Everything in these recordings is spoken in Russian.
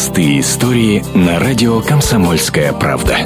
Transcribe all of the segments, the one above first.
Простые истории на радио «Комсомольская правда».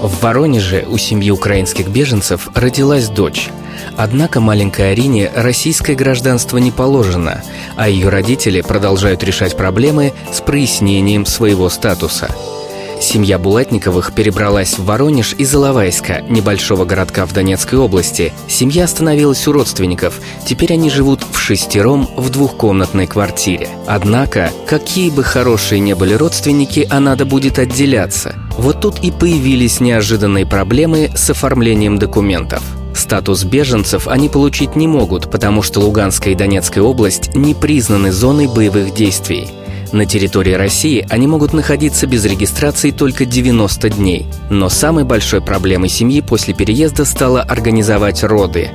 В Воронеже у семьи украинских беженцев родилась дочь. Однако маленькой Арине российское гражданство не положено, а ее родители продолжают решать проблемы с прояснением своего статуса – Семья Булатниковых перебралась в Воронеж из Иловайска, небольшого городка в Донецкой области. Семья остановилась у родственников. Теперь они живут в шестером в двухкомнатной квартире. Однако, какие бы хорошие не были родственники, а надо будет отделяться. Вот тут и появились неожиданные проблемы с оформлением документов. Статус беженцев они получить не могут, потому что Луганская и Донецкая область не признаны зоной боевых действий. На территории России они могут находиться без регистрации только 90 дней. Но самой большой проблемой семьи после переезда стало организовать роды.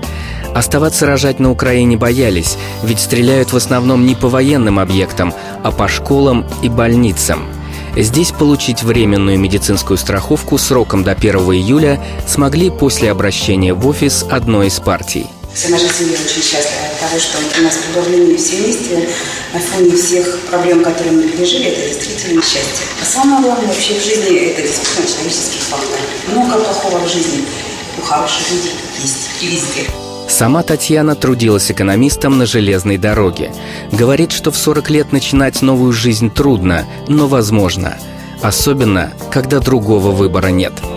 Оставаться рожать на Украине боялись, ведь стреляют в основном не по военным объектам, а по школам и больницам. Здесь получить временную медицинскую страховку сроком до 1 июля смогли после обращения в офис одной из партий. Вся наша семья очень счастлива от того, что у нас продолжение все вместе на фоне всех проблем, которые мы пережили, это действительно счастье. А самое главное вообще в жизни – это действительно человеческий фактор. Много плохого в жизни, у хороших людей есть и везде. Сама Татьяна трудилась экономистом на железной дороге. Говорит, что в 40 лет начинать новую жизнь трудно, но возможно. Особенно, когда другого выбора нет –